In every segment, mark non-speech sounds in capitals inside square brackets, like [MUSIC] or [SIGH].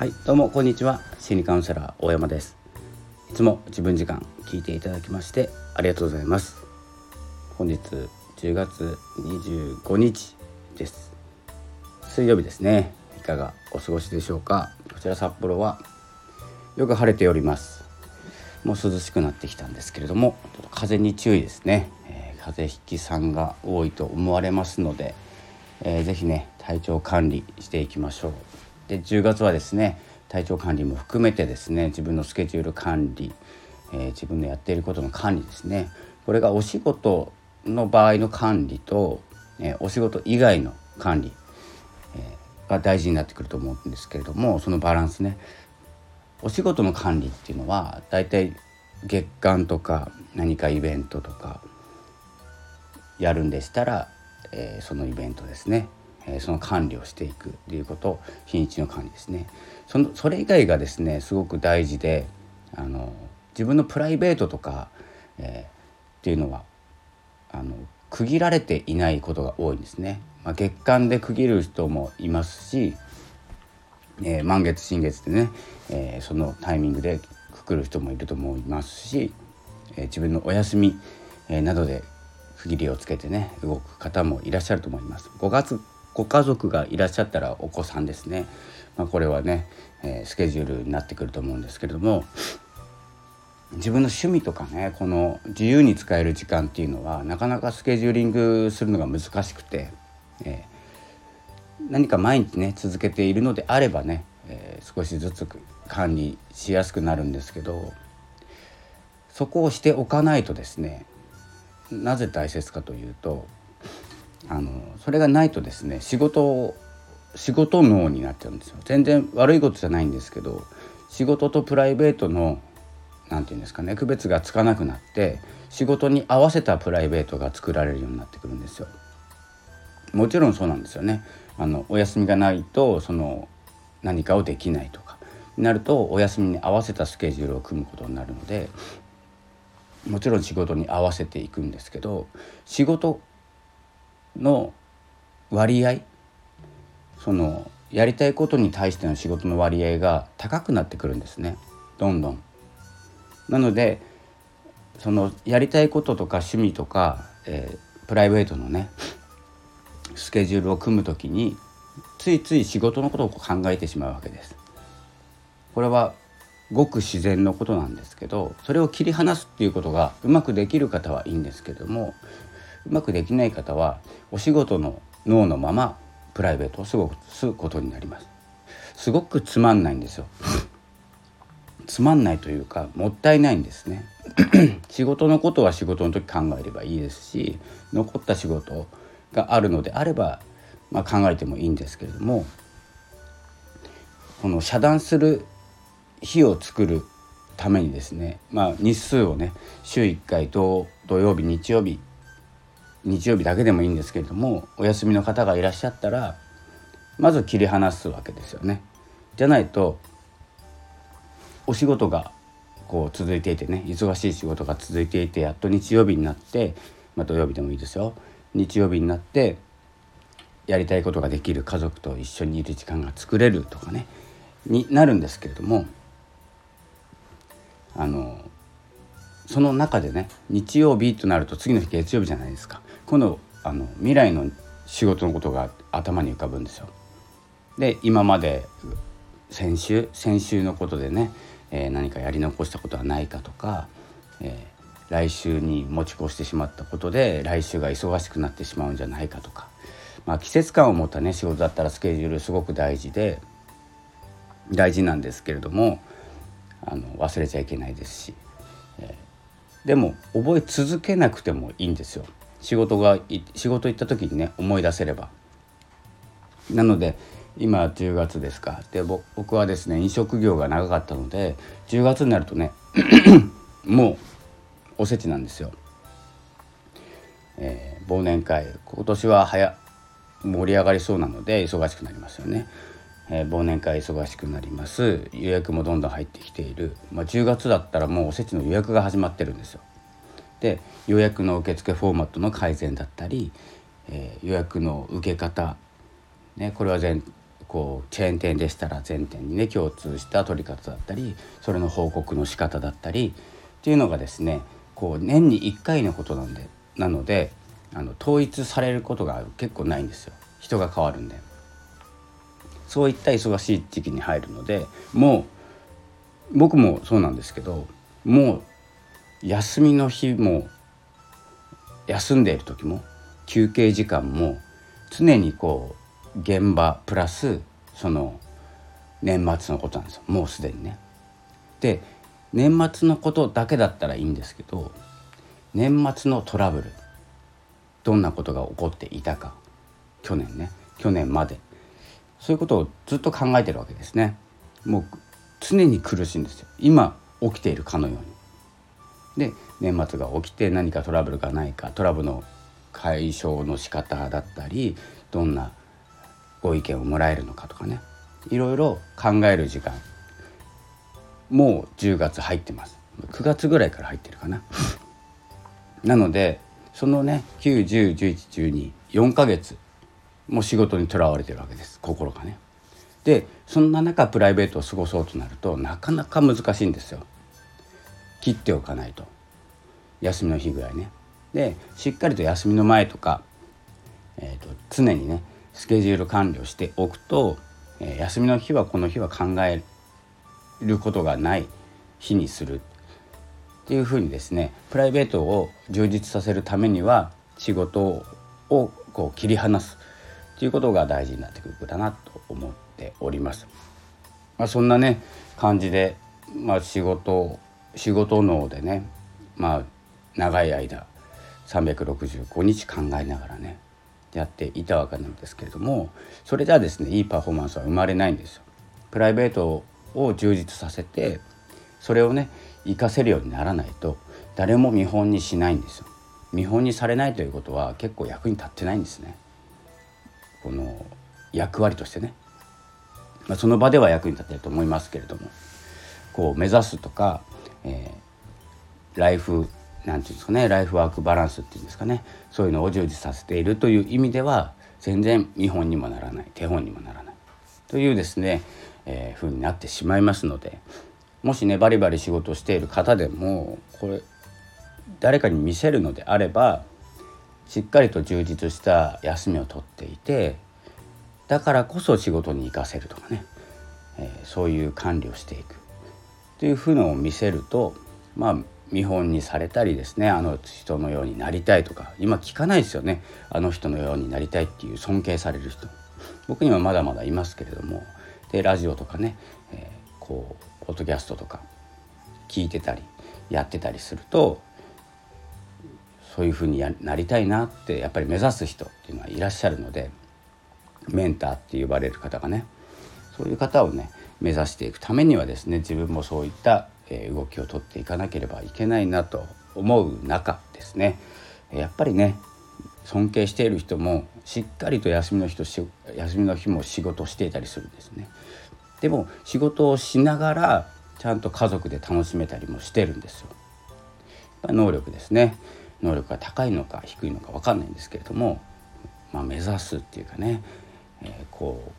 はいどうもこんにちは。心理カウンセラー大山です。いつも自分時間聞いていただきましてありがとうございます。本日10月25日です。水曜日ですね。いかがお過ごしでしょうか。こちら札幌はよく晴れております。もう涼しくなってきたんですけれどもちょっと風に注意ですね、えー、風邪ひきさんが多いと思われますので、えー、ぜひね体調管理していきましょう。で10月はですね体調管理も含めてですね自分のスケジュール管理、えー、自分のやっていることの管理ですね。これがお仕事の場合の管理と、えー、お仕事以外の管理、えー、が大事になってくると思うんですけれどもそのバランスね。お仕事の管理っていうのはだいたい月間とか何かイベントとかやるんでしたら、えー、そのイベントですね、その管理をしていくということ日にちの管理ですねそのそれ以外がですねすごく大事であの自分のプライベートとか、えー、っていうのはあの区切られていないことが多いんですね。まあ、月間で区切る人もいますしえー、満月新月でね、えー、そのタイミングでくくる人もいると思いますし、えー、自分のお休み、えなどで区切りをつけてね動く方もいらっしゃると思います。5月ご家族がいらっしゃったらお子さんですね、まあ、これはね、えスケジュールになってくると思うんですけれども自分の趣味とかねこの自由に使える時間っていうのはなかなかスケジューリングするのが難しくて、え何か毎日ね続けているのであればね、えー、少しずつ管理しやすくなるんですけどそこをしておかないとですねなぜ大切かというとあのそれがないとですね仕事仕事脳になっちゃうんですよ全然悪いことじゃないんですけど仕事とプライベートの何て言うんですかね区別がつかなくなって仕事に合わせたプライベートが作られるようになってくるんですよ。もちろんそうなんですよね。あのお休みがないとその何かをできないとかになるとお休みに合わせたスケジュールを組むことになるのでもちろん仕事に合わせていくんですけど仕事の割合そのやりたいことに対しての仕事の割合が高くなってくるんですねどんどん。なのでそのやりたいこととか趣味とか、えー、プライベートのねスケジュールを組む時についつい仕事のことを考えてしまうわけです。これはごく自然のことなんですけどそれを切り離すっていうことがうまくできる方はいいんですけどもうまくできない方はお仕事の脳のままプライベートを過ごすことになります。すごくつまんないんですよ。[LAUGHS] つまんないというかもったいないんですね [CLEARS THROAT] 仕事のことは仕事の時考えればいいですし残った仕事があるのであれば、まあ、考えてもいいんですけれどもこの遮断する日を作るためにですね、まあ、日数をね週1回土土曜日日曜日日曜日だけでもいいんですけれどもお休みの方がいらっしゃったらまず切り離すわけですよね。じゃないとお仕事がこう続いていてね忙しい仕事が続いていてやっと日曜日になって、まあ、土曜日でもいいですよ日曜日になってやりたいことができる家族と一緒にいる時間が作れるとかねになるんですけれどもあのその中でね日曜日となると次の日月曜日じゃないですか今度あの未来の仕事のことが頭に浮かぶんですよ。で今まで先週先週のことでね、えー、何かやり残したことはないかとか、え来週に持ち越してしまったことで来週が忙しくなってしまうんじゃないかとか、まあ、季節感を持ったね仕事だったらスケジュールすごく大事で大事なんですけれどもあの忘れちゃいけないですし、えー、でも覚え続けなくてもいいんですよ仕事が仕事行った時にね思い出せれば。なので今10月ですかで僕はですね飲食業が長かったので10月になるとね [COUGHS] もうおせちなんですよ。えー、忘年会今年は早盛り上がりそうなので忙しくなりますよね。え、忘年会忙しくなります。予約もどんどん入ってきている、まあ、10月だったらもうおせちの予約が始まってるんですよ。で予約の受付フォーマットの改善だったり、えー、予約の受け方、ね、これは全こうチェーン店でしたら全店にね共通した取り方だったりそれの報告の仕方だったりっていうのがですねこう年に1回のことなんでなのであの統一されることが結構ないんですよ。人が変わるんで。そういった忙しい時期に入るのでもう僕もそうなんですけどもう休みの日も休んでいる時も休憩時間も常にこう現場プラスその年末のことなんですよ。もうすでにね。で年末のことだけだったらいいんですけど年末のトラブルどんなことが起こっていたか去年ね。去年まで。そういうことをずっと考えてるわけですね。もう常に苦しいんですよ。今起きているかのように。で年末が起きて何かトラブルがないかトラブルの解消の仕方だったりどんなご意見をもらえるのかとかね。いろいろ考える時間。もう10月入ってます。9月ぐらいから入ってるかな。[LAUGHS] なのでそのね9101112 4ヶ月もう仕事にとらわれてるわけです心がね。でそんな中プライベートを過ごそうとなるとなかなか難しいんですよ。切っておかないと休みの日ぐらいね。でしっかりと休みの前とか、えーと、常にねスケジュール管理をしておくと、えー、休みの日はこの日は考えることがない日にするっていうふうにですねプライベートを充実させるためには仕事をこう切り離すっていうことが大事になってくるかなと思っております。まあ、そんなね感じで、まあ、仕事仕事脳でね、まあ、長い間365日考えながらねやっていたわけなんですけれどもそれじゃあですねいいパフォーマンスは生まれないんですよ。プライベートを充実させてそれをね活かせるようにならないと誰も見本にしないんですよ。見本にされないということは結構役に立ってないんですね。この役割としてね、まあ、その場では役に立てると思いますけれどもこう目指すとか、えー、ライフなんていうんですかねライフワークバランスっていうんですかねそういうのを充実させているという意味では全然見本にもならない手本にもならないというですね、えー、風になってしまいますのでもしねバリバリ仕事をしている方でもこれ誰かに見せるのであればしっかりと充実した休みを取っていてだからこそ仕事に生かせるとかね、えー、そういう管理をしていく。というふうのを見せるとまあ見本にされたりですねあの人のようになりたいとか今聞かないですよねあの人のようになりたいっていう尊敬される人。僕にはまだまだいますけれどもでラジオとかね、えー、こうポッドキャストとか聞いてたりやってたりするとそういうふうになりたいなってやっぱり目指す人っていうのはいらっしゃるのでメンターって呼ばれる方がねそういう方をね目指していくためにはですね自分もそういった動きをとっていかなければいけないなと思う中ですねやっぱりね尊敬している人もしっかりと休みの日と休みの日も仕事していたりするんですね。でも仕事をしながらちゃんと家族で楽しめたりもしてるんですよ。能力ですね能力が高いのか低いのか分かんないんですけれども、まあ、目指すっていうかね、えー、こう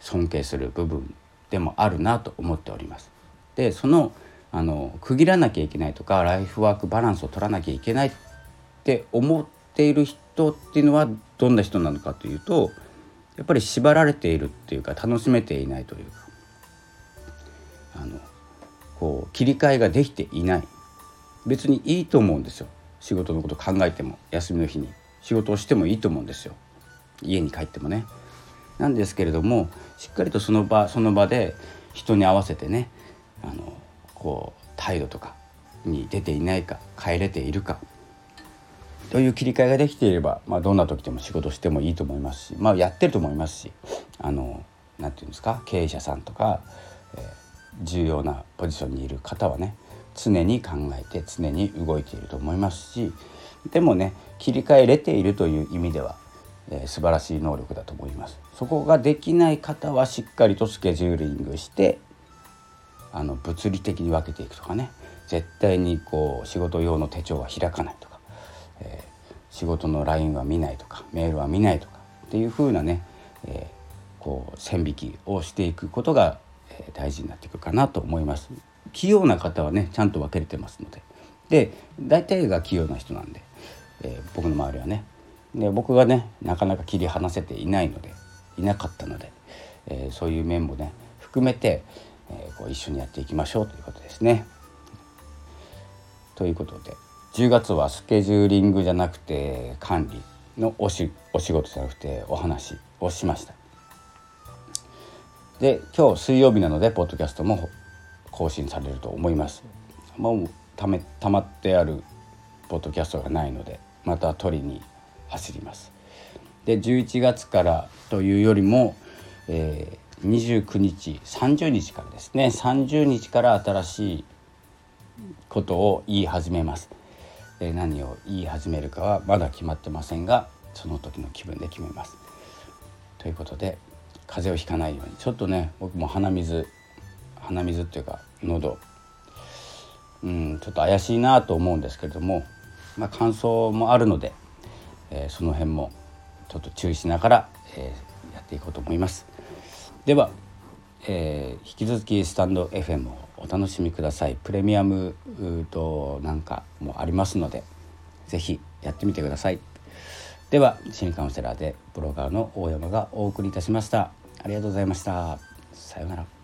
尊敬する部分でもあるなと思っております。でそのあの区切らなきゃいけないとかライフワークバランスを取らなきゃいけないって思っている人っていうのはどんな人なのかというとやっぱり縛られているっていうか楽しめていないというかあのこう切り替えができていない別にいいと思うんですよ仕事のこと考えても休みの日に仕事をしてもいいと思うんですよ家に帰ってもね。なんですけれどもしっかりとその場その場で人に合わせてねあのこう態度とかに出ていないか帰れているかという切り替えができていれば、まあ、どんな時でも仕事してもいいと思いますし、まあ、やってると思いますしあのなんていうんですか経営者さんとか、えー、重要なポジションにいる方はね常に考えて常に動いていると思いますしでもね切り替えれているという意味では、えー、素晴らしい能力だと思います。そこができない方はしっかりとスケジューリングしてあの物理的に分けていくとかね絶対にこう仕事用の手帳は開かないとかえー、仕事の LINE は見ないとかメールは見ないとかっていう風なね、えこう線引きをしていくことが、大事になってくるかなと思います。器用な方はねちゃんと分けれてますのでで大体が器用な人なんで、えー、僕の周りはねで僕がねなかなか切り離せていないのでいなかったので、えー、そういう面もね含めて、えー、こう一緒にやっていきましょうということですね。ということで10月はスケジューリングじゃなくて管理のおしお仕事じゃなくてお話をしました。で今日水曜日なのでポッドキャストも更新されると思います。もうため溜まってあるポッドキャストがないのでまた取りに走ります。で11月からというよりも、えー、29日30日からですね30日から新しいことを言い始めます。で何を言い始めるかはまだ決まってませんがその時の気分で決めます。ということで風邪をひかないようにちょっとね僕も鼻水鼻水っていうか喉。うんちょっと怪しいなと思うんですけれども、まあ、乾燥もあるので、えー、その辺もちょっと注意しながら、えー、やっていこうと思います。では、えー、引き続きスタンド FM をお楽しみください。プレミアムとなんかもありますので是非やってみてください。では心理カウンセラーでブロガーの大山がお送りいたしました。ありがとうございました。さようなら。